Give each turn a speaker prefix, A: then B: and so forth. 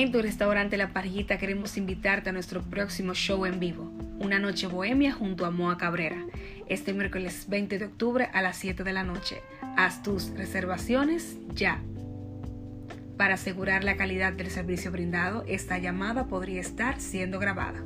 A: En tu restaurante La Parrillita queremos invitarte a nuestro próximo show en vivo, Una Noche Bohemia junto a Moa Cabrera, este miércoles 20 de octubre a las 7 de la noche. Haz tus reservaciones ya. Para asegurar la calidad del servicio brindado, esta llamada podría estar siendo grabada.